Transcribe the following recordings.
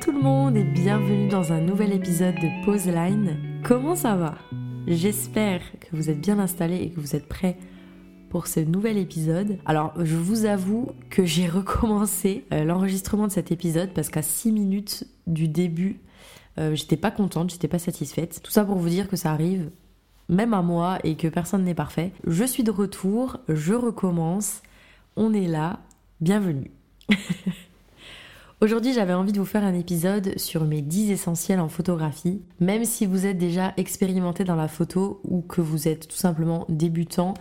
tout le monde et bienvenue dans un nouvel épisode de Pause Line. Comment ça va? J'espère que vous êtes bien installés et que vous êtes prêts pour ce nouvel épisode. Alors, je vous avoue que j'ai recommencé euh, l'enregistrement de cet épisode parce qu'à 6 minutes du début, euh, j'étais pas contente, j'étais pas satisfaite. Tout ça pour vous dire que ça arrive même à moi et que personne n'est parfait. Je suis de retour, je recommence, on est là, bienvenue. Aujourd'hui, j'avais envie de vous faire un épisode sur mes 10 essentiels en photographie. Même si vous êtes déjà expérimenté dans la photo ou que vous êtes tout simplement débutant,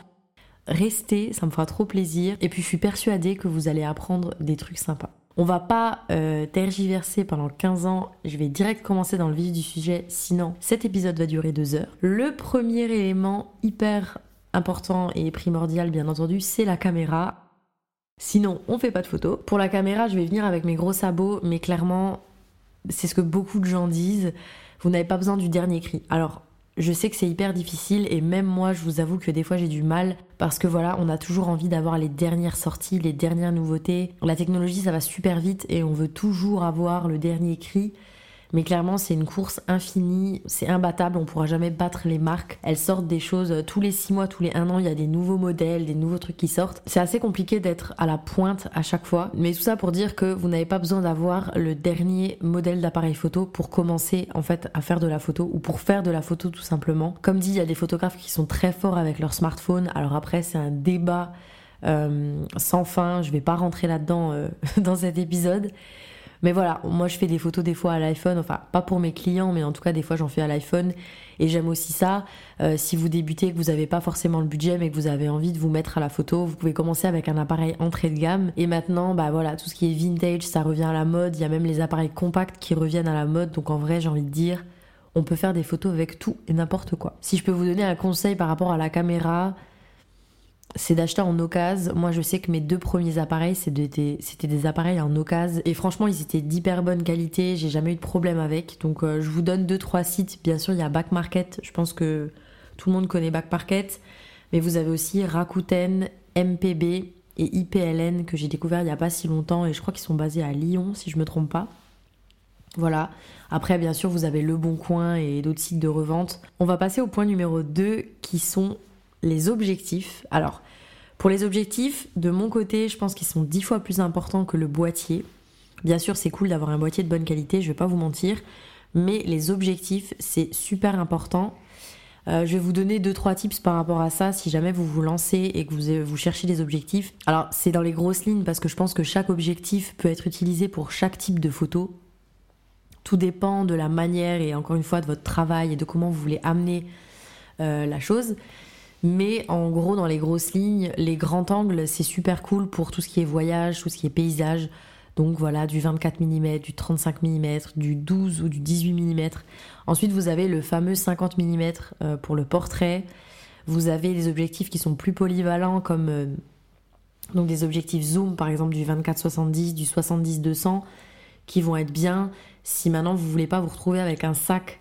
restez, ça me fera trop plaisir. Et puis je suis persuadée que vous allez apprendre des trucs sympas. On va pas euh, tergiverser pendant 15 ans, je vais direct commencer dans le vif du sujet, sinon cet épisode va durer 2 heures. Le premier élément hyper important et primordial bien entendu, c'est la caméra. Sinon, on fait pas de photos. Pour la caméra, je vais venir avec mes gros sabots, mais clairement, c'est ce que beaucoup de gens disent. Vous n'avez pas besoin du dernier cri. Alors, je sais que c'est hyper difficile et même moi, je vous avoue que des fois j'ai du mal parce que voilà, on a toujours envie d'avoir les dernières sorties, les dernières nouveautés. La technologie, ça va super vite et on veut toujours avoir le dernier cri. Mais clairement, c'est une course infinie, c'est imbattable, on pourra jamais battre les marques. Elles sortent des choses euh, tous les 6 mois, tous les 1 an, il y a des nouveaux modèles, des nouveaux trucs qui sortent. C'est assez compliqué d'être à la pointe à chaque fois. Mais tout ça pour dire que vous n'avez pas besoin d'avoir le dernier modèle d'appareil photo pour commencer en fait à faire de la photo ou pour faire de la photo tout simplement. Comme dit, il y a des photographes qui sont très forts avec leur smartphone. Alors après, c'est un débat euh, sans fin. Je vais pas rentrer là-dedans euh, dans cet épisode. Mais voilà, moi je fais des photos des fois à l'iPhone, enfin pas pour mes clients, mais en tout cas des fois j'en fais à l'iPhone et j'aime aussi ça. Euh, si vous débutez, que vous n'avez pas forcément le budget, mais que vous avez envie de vous mettre à la photo, vous pouvez commencer avec un appareil entrée de gamme. Et maintenant, bah voilà, tout ce qui est vintage, ça revient à la mode. Il y a même les appareils compacts qui reviennent à la mode. Donc en vrai, j'ai envie de dire, on peut faire des photos avec tout et n'importe quoi. Si je peux vous donner un conseil par rapport à la caméra, c'est d'acheter en occasion. Moi, je sais que mes deux premiers appareils, c'était des appareils en occasion. Et franchement, ils étaient d'hyper bonne qualité. J'ai jamais eu de problème avec. Donc, euh, je vous donne deux, trois sites. Bien sûr, il y a Back Market. Je pense que tout le monde connaît Back Market. Mais vous avez aussi Rakuten, MPB et IPLN que j'ai découvert il n'y a pas si longtemps. Et je crois qu'ils sont basés à Lyon, si je me trompe pas. Voilà. Après, bien sûr, vous avez Le Bon Coin et d'autres sites de revente. On va passer au point numéro 2 qui sont les objectifs. Alors, pour les objectifs, de mon côté, je pense qu'ils sont dix fois plus importants que le boîtier. Bien sûr, c'est cool d'avoir un boîtier de bonne qualité, je vais pas vous mentir, mais les objectifs, c'est super important. Euh, je vais vous donner deux trois tips par rapport à ça si jamais vous vous lancez et que vous, vous cherchez des objectifs. Alors c'est dans les grosses lignes parce que je pense que chaque objectif peut être utilisé pour chaque type de photo. Tout dépend de la manière et encore une fois de votre travail et de comment vous voulez amener euh, la chose. Mais en gros, dans les grosses lignes, les grands angles, c'est super cool pour tout ce qui est voyage, tout ce qui est paysage. Donc voilà, du 24 mm, du 35 mm, du 12 ou du 18 mm. Ensuite, vous avez le fameux 50 mm euh, pour le portrait. Vous avez des objectifs qui sont plus polyvalents comme euh, donc des objectifs zoom par exemple du 24-70, du 70-200 qui vont être bien si maintenant vous voulez pas vous retrouver avec un sac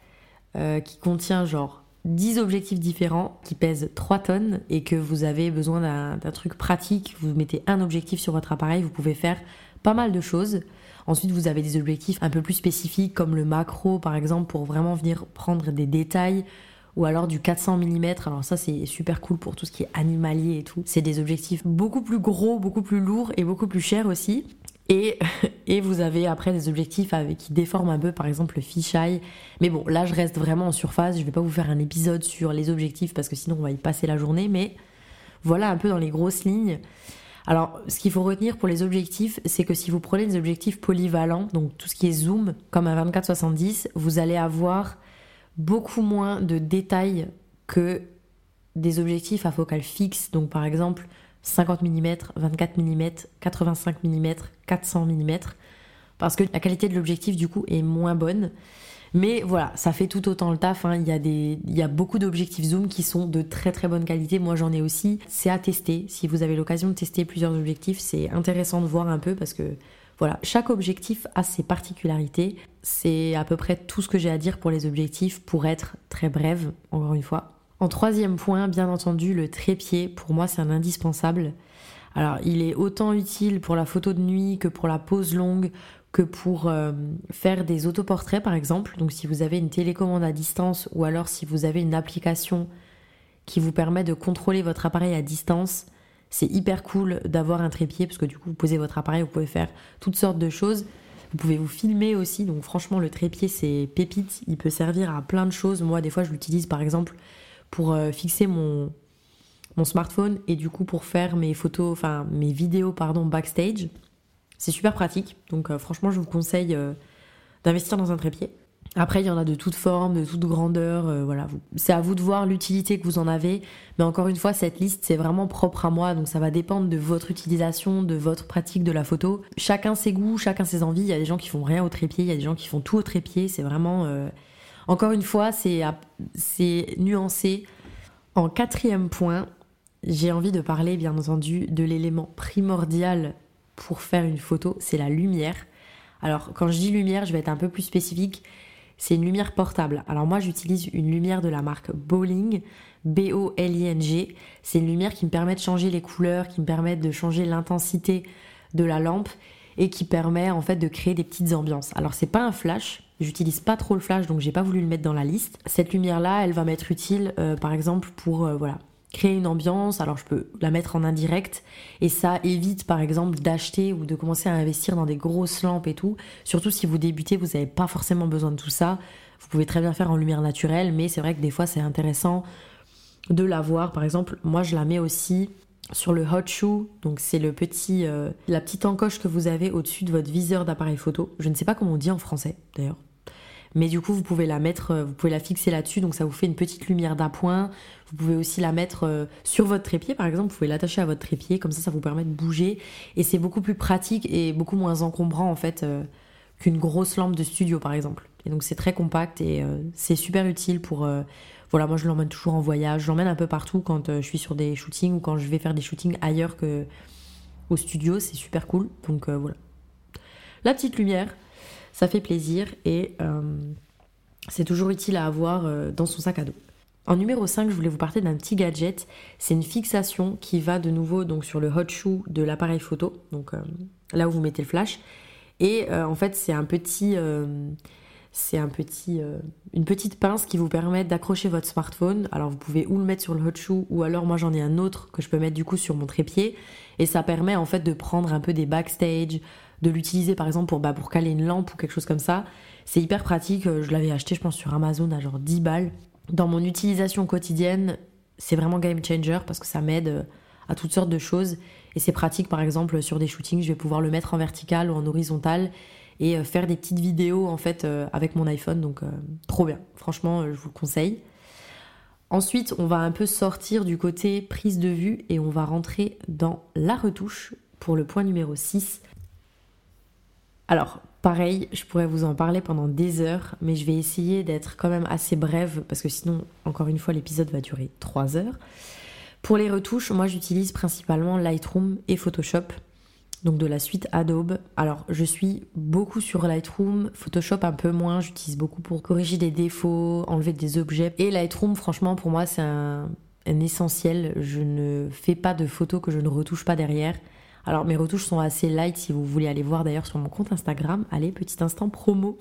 euh, qui contient genre 10 objectifs différents qui pèsent 3 tonnes et que vous avez besoin d'un truc pratique, vous mettez un objectif sur votre appareil, vous pouvez faire pas mal de choses. Ensuite, vous avez des objectifs un peu plus spécifiques comme le macro par exemple pour vraiment venir prendre des détails ou alors du 400 mm. Alors ça c'est super cool pour tout ce qui est animalier et tout. C'est des objectifs beaucoup plus gros, beaucoup plus lourds et beaucoup plus chers aussi. Et, vous avez après des objectifs qui déforment un peu, par exemple le fisheye. Mais bon, là je reste vraiment en surface. Je vais pas vous faire un épisode sur les objectifs parce que sinon on va y passer la journée. Mais voilà un peu dans les grosses lignes. Alors, ce qu'il faut retenir pour les objectifs, c'est que si vous prenez des objectifs polyvalents, donc tout ce qui est zoom, comme un 24-70, vous allez avoir beaucoup moins de détails que des objectifs à focale fixe. Donc, par exemple, 50 mm, 24 mm, 85 mm, 400 mm, parce que la qualité de l'objectif du coup est moins bonne. Mais voilà, ça fait tout autant le taf. Hein. Il, y a des, il y a beaucoup d'objectifs zoom qui sont de très très bonne qualité. Moi j'en ai aussi. C'est à tester. Si vous avez l'occasion de tester plusieurs objectifs, c'est intéressant de voir un peu parce que voilà, chaque objectif a ses particularités. C'est à peu près tout ce que j'ai à dire pour les objectifs pour être très brève, encore une fois. En troisième point, bien entendu, le trépied, pour moi, c'est un indispensable. Alors, il est autant utile pour la photo de nuit que pour la pose longue, que pour euh, faire des autoportraits par exemple. Donc si vous avez une télécommande à distance ou alors si vous avez une application qui vous permet de contrôler votre appareil à distance, c'est hyper cool d'avoir un trépied parce que du coup vous posez votre appareil, vous pouvez faire toutes sortes de choses. Vous pouvez vous filmer aussi, donc franchement le trépied c'est pépite, il peut servir à plein de choses. Moi des fois je l'utilise par exemple pour euh, fixer mon, mon smartphone et du coup pour faire mes photos, enfin mes vidéos pardon backstage. C'est super pratique, donc euh, franchement je vous conseille euh, d'investir dans un trépied. Après, il y en a de toutes formes, de toutes grandeurs. Euh, voilà, c'est à vous de voir l'utilité que vous en avez. Mais encore une fois, cette liste, c'est vraiment propre à moi. Donc ça va dépendre de votre utilisation, de votre pratique de la photo. Chacun ses goûts, chacun ses envies. Il y a des gens qui font rien au trépied, il y a des gens qui font tout au trépied. C'est vraiment... Encore une fois, c'est nuancé. En quatrième point, j'ai envie de parler, bien entendu, de l'élément primordial pour faire une photo, c'est la lumière. Alors, quand je dis lumière, je vais être un peu plus spécifique. C'est une lumière portable. Alors moi, j'utilise une lumière de la marque Bowling, B-O-L-I-N-G. C'est une lumière qui me permet de changer les couleurs, qui me permet de changer l'intensité de la lampe et qui permet en fait de créer des petites ambiances. Alors c'est pas un flash, j'utilise pas trop le flash donc j'ai pas voulu le mettre dans la liste. Cette lumière là, elle va m'être utile euh, par exemple pour euh, voilà, créer une ambiance, alors je peux la mettre en indirect et ça évite par exemple d'acheter ou de commencer à investir dans des grosses lampes et tout. Surtout si vous débutez, vous n'avez pas forcément besoin de tout ça. Vous pouvez très bien faire en lumière naturelle, mais c'est vrai que des fois c'est intéressant de l'avoir. Par exemple, moi je la mets aussi sur le hot shoe, donc c'est le petit, euh, la petite encoche que vous avez au-dessus de votre viseur d'appareil photo. Je ne sais pas comment on dit en français d'ailleurs. Mais du coup, vous pouvez la mettre, euh, vous pouvez la fixer là-dessus, donc ça vous fait une petite lumière d'appoint. Vous pouvez aussi la mettre euh, sur votre trépied, par exemple. Vous pouvez l'attacher à votre trépied, comme ça, ça vous permet de bouger. Et c'est beaucoup plus pratique et beaucoup moins encombrant, en fait, qu'une grosse lampe de studio, par exemple. Et donc, c'est très compact et c'est super utile pour. voilà, moi, je l'emmène toujours en voyage. Je l'emmène un peu partout quand je suis sur des shootings ou quand je vais faire des shootings ailleurs que au studio. C'est super cool. Donc, voilà. La petite lumière, ça fait plaisir et euh, c'est toujours utile à avoir euh, dans son sac à dos. En numéro 5, je voulais vous parler d'un petit gadget. C'est une fixation qui va de nouveau donc sur le hot shoe de l'appareil photo, donc euh, là où vous mettez le flash. Et en fait, c'est un petit, c'est un petit, une petite pince qui vous permet d'accrocher votre smartphone. Alors vous pouvez ou le mettre sur le hot shoe, ou alors moi j'en ai un autre que je peux mettre du coup sur mon trépied. Et ça permet en fait de prendre un peu des backstage, de l'utiliser par exemple pour, bah, pour caler une lampe ou quelque chose comme ça. C'est hyper pratique. Euh, je l'avais acheté, je pense, sur Amazon à genre 10 balles. Dans mon utilisation quotidienne, c'est vraiment game changer parce que ça m'aide euh, à toutes sortes de choses. Et c'est pratique, par exemple, sur des shootings, je vais pouvoir le mettre en vertical ou en horizontal et euh, faire des petites vidéos en fait avec mon iPhone. Donc, trop bien. Franchement, je vous le conseille. Ensuite, on va un peu sortir du côté prise de vue et on va rentrer dans la retouche pour le point numéro 6. Alors, pareil, je pourrais vous en parler pendant des heures, mais je vais essayer d'être quand même assez brève, parce que sinon, encore une fois, l'épisode va durer 3 heures. Pour les retouches, moi j'utilise principalement Lightroom et Photoshop, donc de la suite Adobe. Alors, je suis beaucoup sur Lightroom, Photoshop un peu moins, j'utilise beaucoup pour corriger des défauts, enlever des objets. Et Lightroom, franchement, pour moi, c'est un, essentiel. Je ne fais pas de photos que je ne retouche pas derrière. Alors mes retouches sont assez light si vous voulez aller voir d'ailleurs sur mon compte Instagram. Allez, petit instant promo.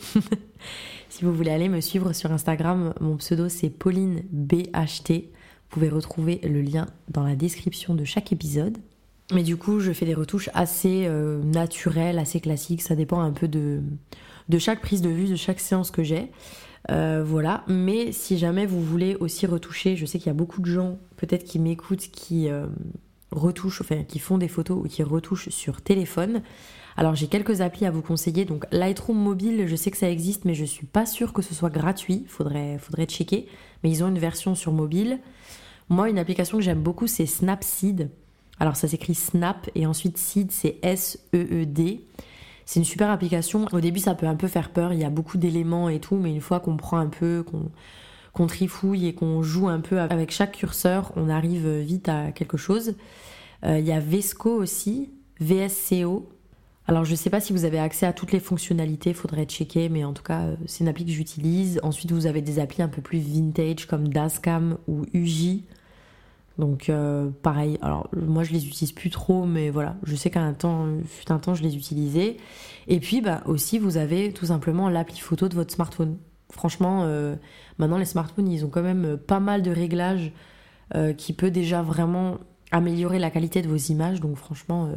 si vous voulez aller me suivre sur Instagram, mon pseudo c'est Pauline BHT. Pouvez retrouver le lien dans la description de chaque épisode. Mais du coup, je fais des retouches assez euh, naturelles, assez classiques. Ça dépend un peu de, de chaque prise de vue, de chaque séance que j'ai. Euh, voilà. Mais si jamais vous voulez aussi retoucher, je sais qu'il y a beaucoup de gens peut-être qui m'écoutent qui, euh, retouchent, enfin qui font des photos ou qui retouchent sur téléphone. Alors j'ai quelques applis à vous conseiller. Donc Lightroom mobile, je sais que ça existe, mais je suis pas sûre que ce soit gratuit. Faudrait, faudrait checker. Mais ils ont une version sur mobile. Moi, une application que j'aime beaucoup, c'est Snapseed. Alors ça s'écrit Snap et ensuite Seed, c'est S-E-E-D. C'est une super application. Au début, ça peut un peu faire peur. Il y a beaucoup d'éléments et tout, mais une fois qu'on prend un peu, qu'on trifouille et qu'on joue un peu avec chaque curseur, on arrive vite à quelque chose. Euh, il y a Vesco aussi, VSCO. Alors je ne sais pas si vous avez accès à toutes les fonctionnalités, faudrait checker, mais en tout cas euh, c'est une appli que j'utilise. Ensuite vous avez des applis un peu plus vintage comme Dazcam ou Uji. Donc euh, pareil, alors moi je les utilise plus trop, mais voilà, je sais qu'à un temps, fut un temps, je les utilisais. Et puis bah aussi vous avez tout simplement l'appli photo de votre smartphone. Franchement, euh, maintenant les smartphones ils ont quand même pas mal de réglages euh, qui peut déjà vraiment améliorer la qualité de vos images. Donc franchement,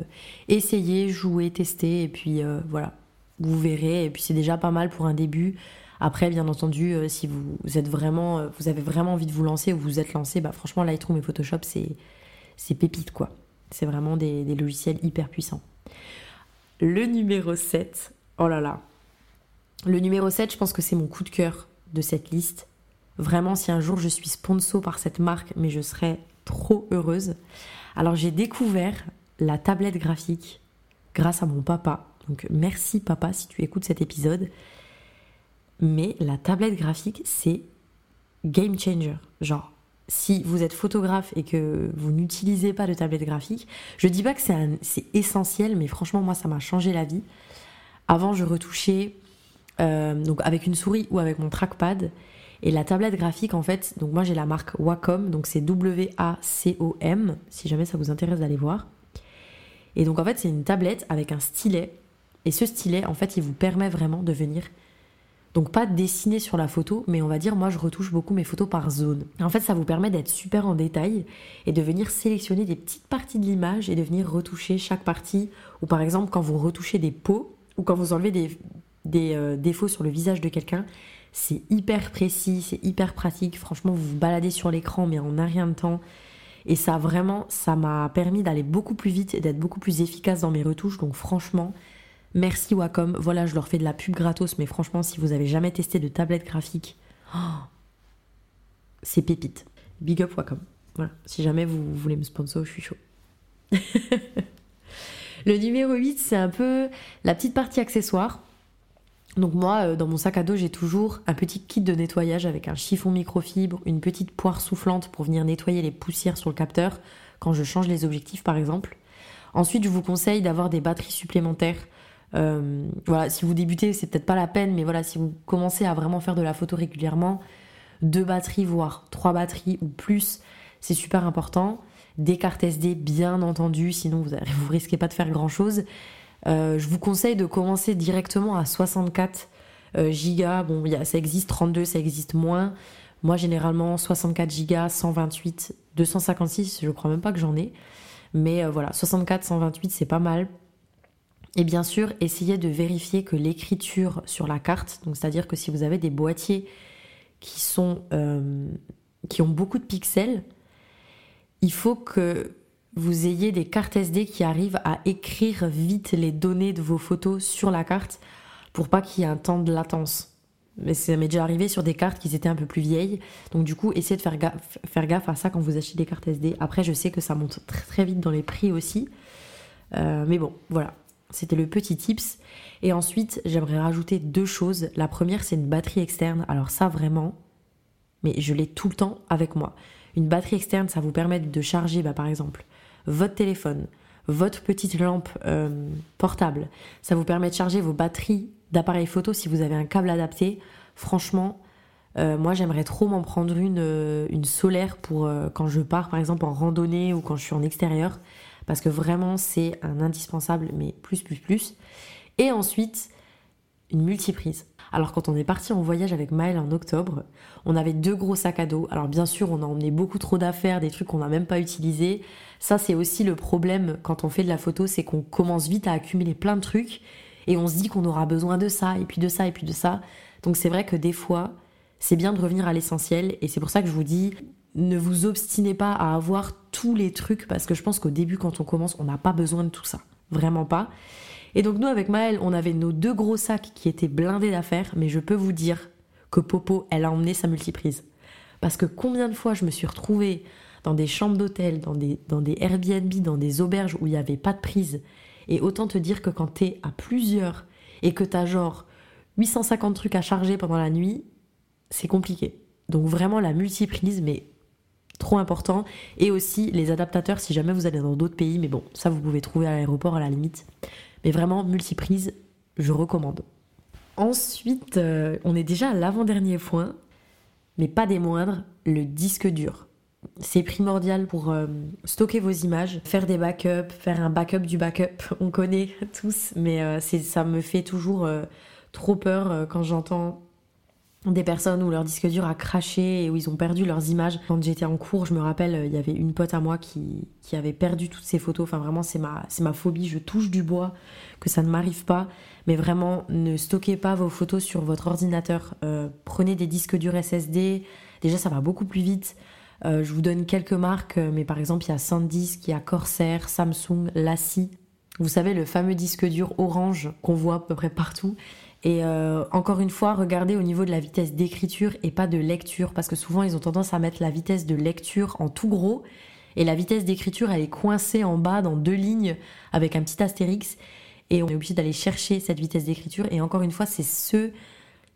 essayez, jouez, testez, et puis voilà, vous verrez. Et puis c'est déjà pas mal pour un début. Après, bien entendu, euh, si vous, êtes vraiment, euh, vous avez vraiment envie de vous lancer ou vous vous êtes lancé, bah, franchement, Lightroom et Photoshop, c'est, c'est pépite, quoi. C'est vraiment des, des, logiciels hyper puissants. Le numéro 7, oh là là. Le numéro 7, je pense que c'est mon coup de cœur de cette liste. Vraiment, si un jour je suis sponsor par cette marque, mais je serais trop heureuse. Alors, j'ai découvert la tablette graphique grâce à mon papa. Donc, merci papa si tu écoutes cet épisode. Mais la tablette graphique, c'est game changer. Genre, si vous êtes photographe et que vous n'utilisez pas de tablette graphique, je dis pas que c'est essentiel, mais franchement, moi, ça m'a changé la vie. Avant, je retouchais euh, avec une souris ou avec mon trackpad. Et la tablette graphique, en fait, donc moi j'ai la marque Wacom, donc c'est W-A-C-O-M, si jamais ça vous intéresse d'aller voir. Et donc en fait, c'est une tablette avec un stylet. Et ce stylet, en fait, il vous permet vraiment de venir donc pas dessiner sur la photo, mais on va dire moi je retouche beaucoup mes photos par zone. En fait ça vous permet d'être super en détail et de venir sélectionner des petites parties de l'image et de venir retoucher chaque partie. Ou par exemple quand vous retouchez des peaux ou quand vous enlevez des, euh, défauts sur le visage de quelqu'un, c'est hyper précis, c'est hyper pratique. Franchement vous vous baladez sur l'écran mais en un rien de temps. Et ça vraiment, ça m'a permis d'aller beaucoup plus vite et d'être beaucoup plus efficace dans mes retouches. Donc franchement, Merci Wacom. Voilà, je leur fais de la pub gratos, mais franchement, si vous avez jamais testé de tablette graphique, oh, c'est pépite. Big up Wacom. Voilà, si jamais vous voulez me sponsor, je suis chaud. Le numéro 8, c'est un peu la petite partie accessoire. Donc moi, euh, dans mon sac à dos, j'ai toujours un petit kit de nettoyage avec un chiffon microfibre, une petite poire soufflante pour venir nettoyer les poussières sur le capteur quand je change les objectifs par exemple. Ensuite, je vous conseille d'avoir des batteries supplémentaires euh, voilà, si vous débutez, c'est peut-être pas la peine, mais voilà, si vous commencez à vraiment faire de la photo régulièrement, deux batteries, voire trois batteries ou plus, c'est super important. Des cartes SD, bien entendu, sinon vous, vous risquez pas de faire grand chose. Euh, je vous conseille de commencer directement à 64 euh, gigas. Bon, y a, ça existe 32, ça existe moins. Moi, généralement, 64 gigas, 128, 256, je crois même pas que j'en ai. Mais voilà, 64, 128, c'est pas mal et bien sûr, essayez de vérifier que l'écriture sur la carte, donc c'est-à-dire que si vous avez des boîtiers qui sont euh, qui ont beaucoup de pixels, il faut que vous ayez des cartes SD qui arrivent à écrire vite les données de vos photos sur la carte pour pas qu'il y ait un temps de latence. Mais ça m'est déjà arrivé sur des cartes qui étaient un peu plus vieilles. Donc du coup, essayez de faire gaffe, faire gaffe à ça quand vous achetez des cartes SD. Après, je sais que ça monte très, vite dans les prix aussi. Euh, mais bon, voilà. C'était le petit tips. Et ensuite, j'aimerais rajouter deux choses. La première, c'est une batterie externe. Alors ça, vraiment, mais je l'ai tout le temps avec moi. Une batterie externe, ça vous permet de charger, bah, par exemple, votre téléphone, votre petite lampe euh, portable. Ça vous permet de charger vos batteries d'appareil photo si vous avez un câble adapté. Franchement, euh, moi j'aimerais trop m'en prendre une, euh, une solaire pour quand je pars par exemple en randonnée ou quand je suis en extérieur parce que vraiment c'est un indispensable, mais plus, plus, plus. Et ensuite, une multiprise. Alors quand on est parti en voyage avec Maël en octobre, on avait deux gros sacs à dos. Alors bien sûr, on a emmené beaucoup trop d'affaires, des trucs qu'on n'a même pas utilisés. Ça c'est aussi le problème quand on fait de la photo, c'est qu'on commence vite à accumuler plein de trucs et on se dit qu'on aura besoin de ça et puis de ça et puis de ça. Donc c'est vrai que des fois, c'est bien de revenir à l'essentiel et c'est pour ça que je vous dis ne vous obstinez pas à avoir tous les trucs parce que je pense qu'au début quand on commence on n'a pas besoin de tout ça, vraiment pas. Et donc nous avec Maëlle on avait nos deux gros sacs qui étaient blindés d'affaires mais je peux vous dire que Popo elle a emmené sa multiprise. Parce que combien de fois je me suis retrouvée dans des chambres d'hôtel, dans des, dans des Airbnb, dans des auberges où il n'y avait pas de prise. Et autant te dire que quand t'es à plusieurs et que t'as genre 850 trucs à charger pendant la nuit, c'est compliqué. Donc vraiment la multiprise, mais trop important. Et aussi les adaptateurs si jamais vous allez dans d'autres pays, mais bon, ça vous pouvez trouver à l'aéroport à la limite. Mais vraiment, multiprise, je recommande. Ensuite, euh, on est déjà à l'avant-dernier point, mais pas des moindres, le disque dur. c'est primordial pour euh, stocker vos images, faire des backups, faire un backup du backup. On connaît tous, mais euh, ça me fait toujours trop peur quand j'entends des personnes où leur disque dur a craché et où ils ont perdu leurs images. Quand j'étais en cours, je me rappelle, il y avait une pote à moi qui, avait perdu toutes ses photos. Enfin, vraiment, c'est ma, phobie. Je touche du bois que ça ne m'arrive pas. Mais vraiment, ne stockez pas vos photos sur votre ordinateur. prenez des disques durs SSD. Déjà, ça va beaucoup plus vite. Euh, je vous donne quelques marques, euh, mais par exemple, il y a SanDisk, il y a Corsair, Samsung, Lassie. Vous savez, le fameux disque dur orange qu'on voit à peu près partout. Et euh, encore une fois, regardez au niveau de la vitesse d'écriture et pas de lecture, parce que souvent ils ont tendance à mettre la vitesse de lecture en tout gros, et la vitesse d'écriture elle est coincée en bas dans deux lignes avec un petit astérix, et on est obligé d'aller chercher cette vitesse d'écriture. Et encore une fois, c'est ce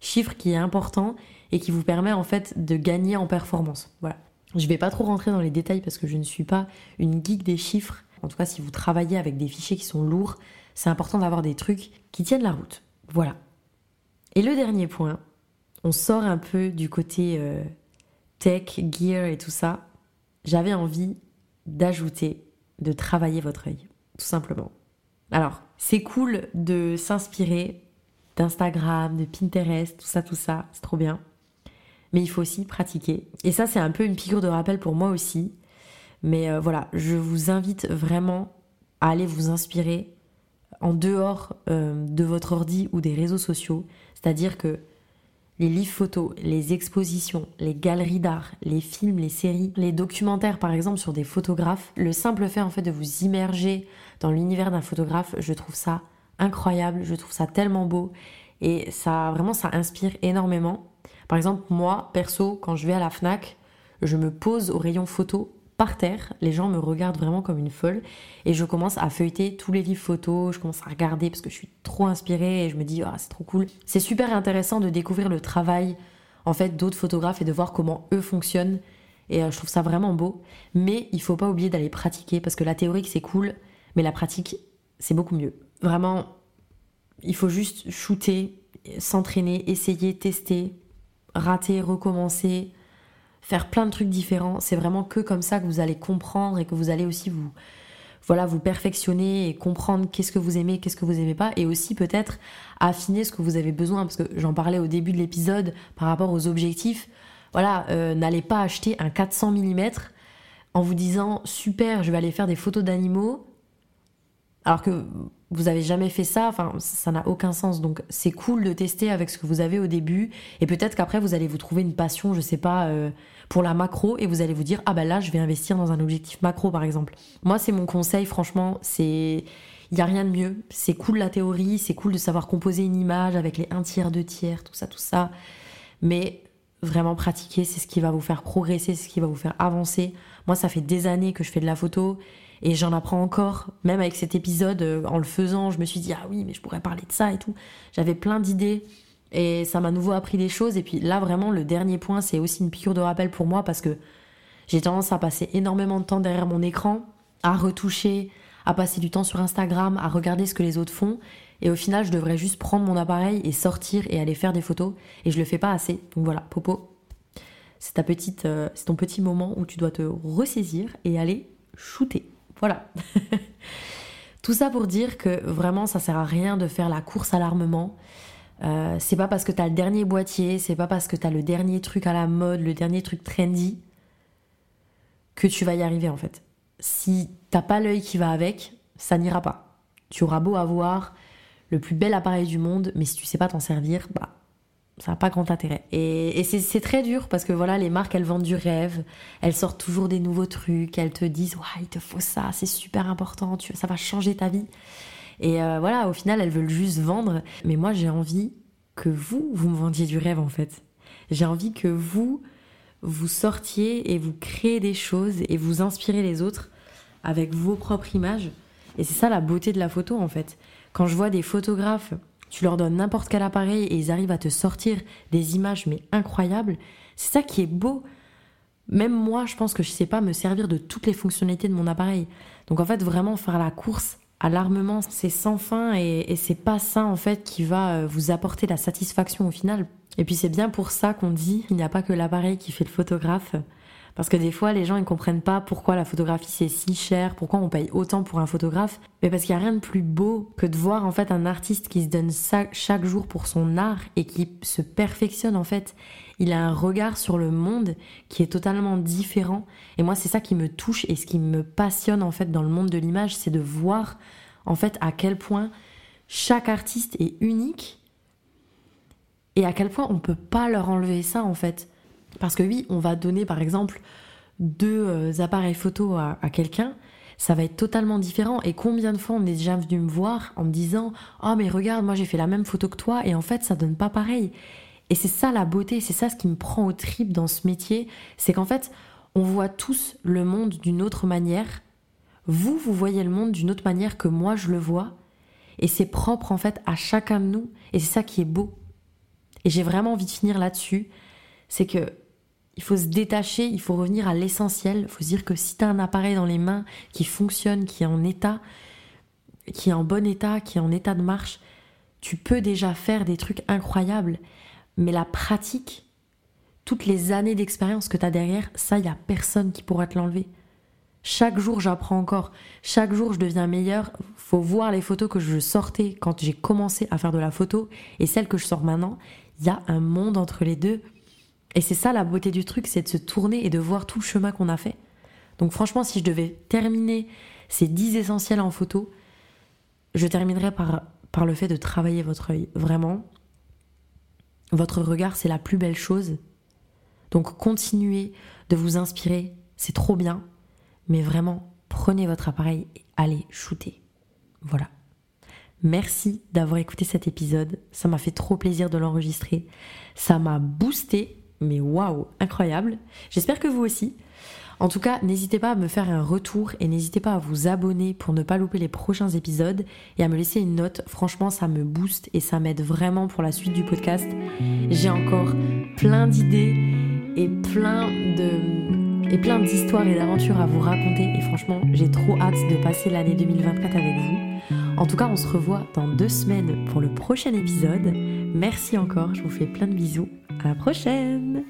chiffre qui est important et qui vous permet en fait de gagner en performance. Voilà. Je vais pas trop rentrer dans les détails parce que je ne suis pas une geek des chiffres. En tout cas, si vous travaillez avec des fichiers qui sont lourds, c'est important d'avoir des trucs qui tiennent la route. Voilà. Et le dernier point, on sort un peu du côté euh, tech, gear et tout ça. J'avais envie d'ajouter, de travailler votre œil, tout simplement. Alors, c'est cool de s'inspirer d'Instagram, de Pinterest, tout ça, tout ça, c'est trop bien mais il faut aussi pratiquer. Et ça, c'est un peu une piqûre de rappel pour moi aussi. Mais euh, voilà, je vous invite vraiment à aller vous inspirer en dehors euh, de votre ordi ou des réseaux sociaux. C'est-à-dire que les livres photos, les expositions, les galeries d'art, les films, les séries, les documentaires par exemple sur des photographes, le simple fait en fait de vous immerger dans l'univers d'un photographe, je trouve ça incroyable, je trouve ça tellement beau et ça vraiment ça inspire énormément. Par exemple, moi, perso, quand je vais à la FNAC, je me pose au rayon photo par terre, les gens me regardent vraiment comme une folle et je commence à feuilleter tous les livres photos, je commence à regarder parce que je suis trop inspirée et je me dis ah c'est trop cool. C'est super intéressant de découvrir le travail en fait d'autres photographes et de voir comment eux fonctionnent et euh, je trouve ça vraiment beau. Mais il faut pas oublier d'aller pratiquer parce que la théorie c'est cool, mais la pratique c'est beaucoup mieux. Vraiment, il faut juste shooter, s'entraîner, essayer, tester, rater, recommencer, faire plein de trucs différents. C'est vraiment que comme ça que vous allez comprendre et que vous allez aussi vous, voilà, vous perfectionner et comprendre qu'est-ce que vous aimez, qu'est-ce que vous aimez pas, et aussi peut-être affiner ce que vous avez besoin, parce que j'en parlais au début de l'épisode par rapport aux objectifs. Voilà, euh, n'allez pas acheter un 400 mm en vous disant super, je vais aller faire des photos d'animaux, alors que vous avez jamais fait ça, enfin ça n'a aucun sens. Donc c'est cool de tester avec ce que vous avez au début et peut-être qu'après vous allez vous trouver une passion, je sais pas, euh, pour la macro et vous allez vous dire ah ben là je vais investir dans un objectif macro par exemple. Moi c'est mon conseil, franchement c'est il y a rien de mieux. C'est cool la théorie, c'est cool de savoir composer une image avec les un tiers, deux tiers, tout ça, tout ça. Mais vraiment pratiquer, c'est ce qui va vous faire progresser, c'est ce qui va vous faire avancer. Moi ça fait des années que je fais de la photo et j'en apprends encore, même avec cet épisode, euh, en le faisant, je me suis dit, ah oui, mais je pourrais parler de ça et tout. J'avais plein d'idées et ça m'a nouveau appris des choses. Et puis là, vraiment, le dernier point, c'est aussi une piqûre de rappel pour moi parce que j'ai tendance à passer énormément de temps derrière mon écran, à retoucher, à passer du temps sur Instagram, à regarder ce que les autres font. Et au final, je devrais juste prendre mon appareil et sortir et aller faire des photos. Et je le fais pas assez. Donc voilà, Popo, c'est ta petite, euh, c'est ton petit moment où tu dois te ressaisir et aller shooter. Voilà. Tout ça pour dire que vraiment ça sert à rien de faire la course à l'armement. Euh, c'est pas parce que t'as le dernier boîtier, c'est pas parce que t'as le dernier truc à la mode, le dernier truc trendy que tu vas y arriver en fait. Si t'as pas l'œil qui va avec, ça n'ira pas. Tu auras beau avoir le plus bel appareil du monde, mais si tu sais pas t'en servir, bah ça n'a pas grand intérêt. Et, c'est très dur parce que voilà, les marques, elles vendent du rêve, elles sortent toujours des nouveaux trucs, elles te disent, ouais, il te faut ça, c'est super important, ça va changer ta vie. Et euh, voilà, au final, elles veulent juste vendre. Mais moi, j'ai envie que vous, vous me vendiez du rêve en fait. J'ai envie que vous, vous sortiez et vous créez des choses et vous inspirez les autres avec vos propres images. Et c'est ça la beauté de la photo en fait. Quand je vois des photographes tu leur donnes n'importe quel appareil et ils arrivent à te sortir des images mais incroyables. C'est ça qui est beau. Même moi, je pense que je sais pas me servir de toutes les fonctionnalités de mon appareil. Donc en fait, vraiment faire la course à l'armement, c'est sans fin et, et c'est pas ça en fait qui va euh, vous apporter la satisfaction au final. Et puis c'est bien pour ça qu'on dit qu'il n'y a pas que l'appareil qui fait le photographe. Parce que des fois, les gens ne comprennent pas pourquoi la photographie c'est si cher, pourquoi on paye autant pour un photographe. Mais parce qu'il n'y a rien de plus beau que de voir en fait un artiste qui se donne chaque jour pour son art et qui se perfectionne en fait. Il a un regard sur le monde qui est totalement différent. Et moi, c'est ça qui me touche et ce qui me passionne en fait dans le monde de l'image, c'est de voir en fait à quel point chaque artiste est unique et à quel point on peut pas leur enlever ça en fait. Parce que oui, on va donner par exemple deux euh, appareils photo à, quelqu'un, ça va être totalement différent. Et combien de fois on est déjà venu me voir en me disant Oh, mais regarde, moi j'ai fait la même photo que toi, et en fait ça donne pas pareil. Et c'est ça la beauté, c'est ça ce qui me prend au trip dans ce métier, c'est qu'en fait, on voit tous le monde d'une autre manière. Vous, vous voyez le monde d'une autre manière que moi je le vois. Et c'est propre en fait à chacun de nous. Et c'est ça qui est beau. Et j'ai vraiment envie de finir là-dessus. C'est que il faut se détacher, il faut revenir à l'essentiel. Il faut se dire que si tu as un appareil dans les mains qui fonctionne, qui est en état, qui est en bon état, qui est en état de marche, tu peux déjà faire des trucs incroyables. Mais la pratique, toutes les années d'expérience que tu as derrière, ça, il n'y a personne qui pourra te l'enlever. Chaque jour, j'apprends encore. Chaque jour, je deviens meilleur. Faut voir les photos que je sortais quand j'ai commencé à faire de la photo et celles que je sors maintenant. Il y a un monde entre les deux et c'est ça la beauté du truc, c'est de se tourner et de voir tout le chemin qu'on a fait. Donc franchement, si je devais terminer ces 10 essentiels en photo, je terminerais par, par le fait de travailler votre œil. Vraiment, votre regard, c'est la plus belle chose. Donc continuez de vous inspirer, c'est trop bien. Mais vraiment, prenez votre appareil et allez shooter. Voilà. Merci d'avoir écouté cet épisode. Ça m'a fait trop plaisir de l'enregistrer. Ça m'a boosté mais waouh, incroyable. J'espère que vous aussi. En tout cas, n'hésitez pas à me faire un retour et n'hésitez pas à vous abonner pour ne pas louper les prochains épisodes et à me laisser une note. Franchement, ça me booste et ça m'aide vraiment pour la suite du podcast. J'ai encore plein d'idées et plein de et plein d'histoires et d'aventures à vous raconter et franchement, j'ai trop hâte de passer l'année 2024 avec vous. En tout cas, on se revoit dans deux semaines pour le prochain épisode. Merci encore, je vous fais plein de bisous. À la prochaine